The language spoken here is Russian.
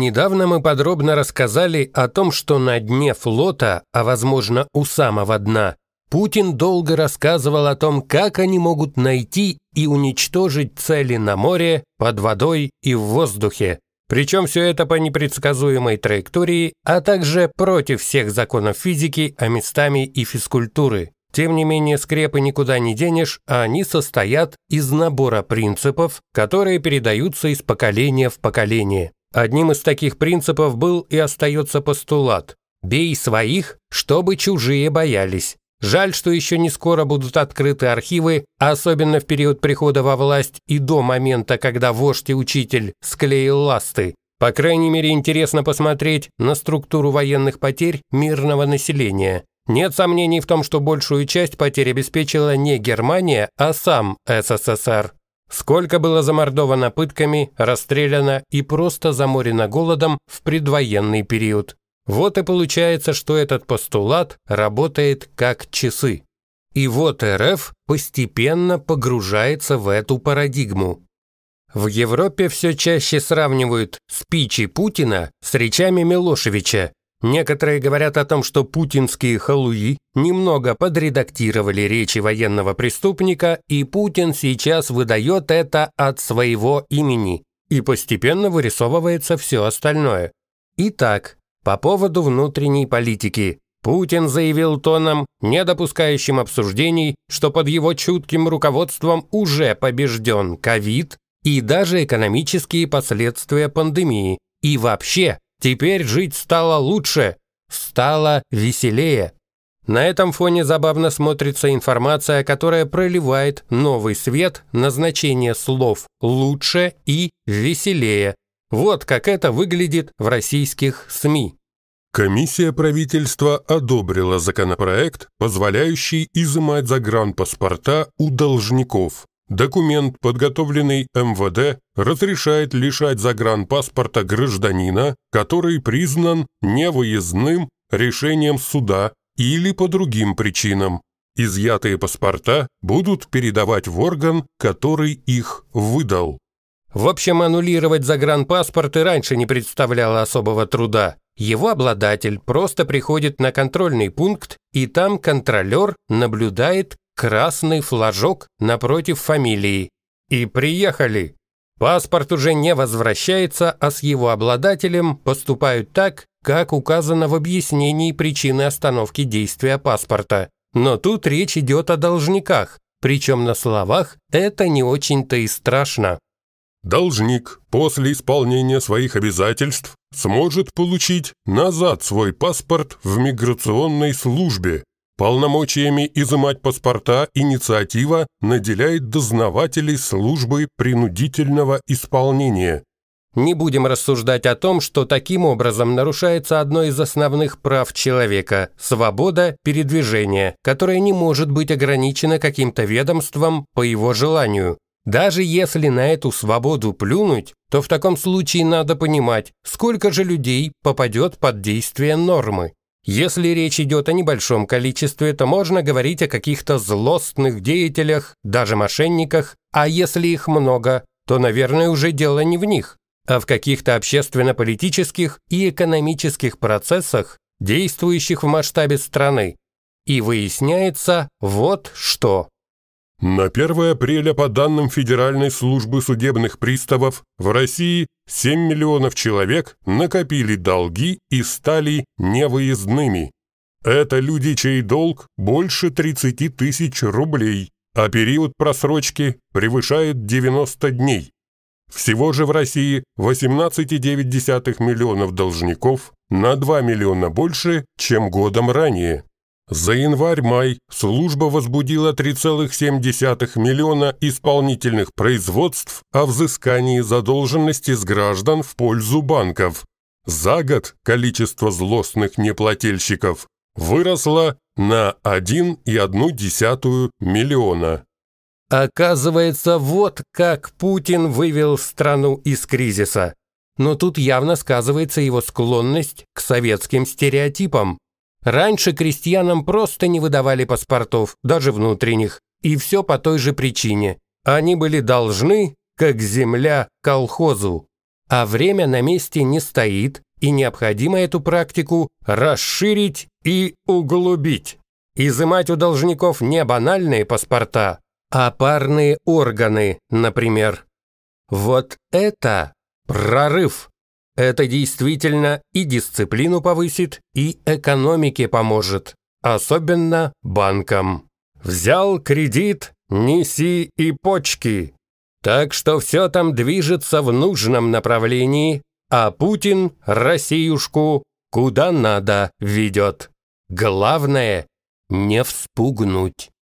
Недавно мы подробно рассказали о том, что на дне флота, а возможно у самого дна, Путин долго рассказывал о том, как они могут найти и уничтожить цели на море, под водой и в воздухе. Причем все это по непредсказуемой траектории, а также против всех законов физики, а местами и физкультуры. Тем не менее, скрепы никуда не денешь, а они состоят из набора принципов, которые передаются из поколения в поколение. Одним из таких принципов был и остается постулат «бей своих, чтобы чужие боялись». Жаль, что еще не скоро будут открыты архивы, особенно в период прихода во власть и до момента, когда вождь и учитель склеил ласты. По крайней мере, интересно посмотреть на структуру военных потерь мирного населения. Нет сомнений в том, что большую часть потерь обеспечила не Германия, а сам СССР. Сколько было замордовано пытками, расстреляно и просто заморено голодом в предвоенный период. Вот и получается, что этот постулат работает как часы. И вот РФ постепенно погружается в эту парадигму. В Европе все чаще сравнивают спичи Путина с речами Милошевича. Некоторые говорят о том, что путинские халуи немного подредактировали речи военного преступника, и Путин сейчас выдает это от своего имени. И постепенно вырисовывается все остальное. Итак, по поводу внутренней политики. Путин заявил тоном, не допускающим обсуждений, что под его чутким руководством уже побежден ковид и даже экономические последствия пандемии. И вообще, теперь жить стало лучше, стало веселее. На этом фоне забавно смотрится информация, которая проливает новый свет на значение слов «лучше» и «веселее», вот как это выглядит в российских СМИ. Комиссия правительства одобрила законопроект, позволяющий изымать загранпаспорта у должников. Документ, подготовленный МВД, разрешает лишать загранпаспорта гражданина, который признан невыездным решением суда или по другим причинам. Изъятые паспорта будут передавать в орган, который их выдал. В общем, аннулировать загранпаспорт и раньше не представляло особого труда. Его обладатель просто приходит на контрольный пункт, и там контролер наблюдает красный флажок напротив фамилии. И приехали. Паспорт уже не возвращается, а с его обладателем поступают так, как указано в объяснении причины остановки действия паспорта. Но тут речь идет о должниках, причем на словах это не очень-то и страшно. Должник после исполнения своих обязательств сможет получить назад свой паспорт в миграционной службе. Полномочиями изымать паспорта инициатива наделяет дознавателей службы принудительного исполнения. Не будем рассуждать о том, что таким образом нарушается одно из основных прав человека – свобода передвижения, которая не может быть ограничена каким-то ведомством по его желанию. Даже если на эту свободу плюнуть, то в таком случае надо понимать, сколько же людей попадет под действие нормы. Если речь идет о небольшом количестве, то можно говорить о каких-то злостных деятелях, даже мошенниках, а если их много, то, наверное, уже дело не в них, а в каких-то общественно-политических и экономических процессах, действующих в масштабе страны. И выясняется вот что. На 1 апреля по данным Федеральной службы судебных приставов в России 7 миллионов человек накопили долги и стали невыездными. Это люди, чей долг больше 30 тысяч рублей, а период просрочки превышает 90 дней. Всего же в России 18,9 миллионов должников на 2 миллиона больше, чем годом ранее. За январь-май служба возбудила 3,7 миллиона исполнительных производств о взыскании задолженности с граждан в пользу банков. За год количество злостных неплательщиков выросло на 1,1 миллиона. Оказывается, вот как Путин вывел страну из кризиса. Но тут явно сказывается его склонность к советским стереотипам. Раньше крестьянам просто не выдавали паспортов, даже внутренних, и все по той же причине. Они были должны, как земля, колхозу. а время на месте не стоит, и необходимо эту практику расширить и углубить. Изымать у должников не банальные паспорта, а парные органы, например. Вот это прорыв. Это действительно и дисциплину повысит, и экономике поможет, особенно банкам. Взял кредит, неси и почки. Так что все там движется в нужном направлении, а Путин Россиюшку куда надо ведет. Главное – не вспугнуть.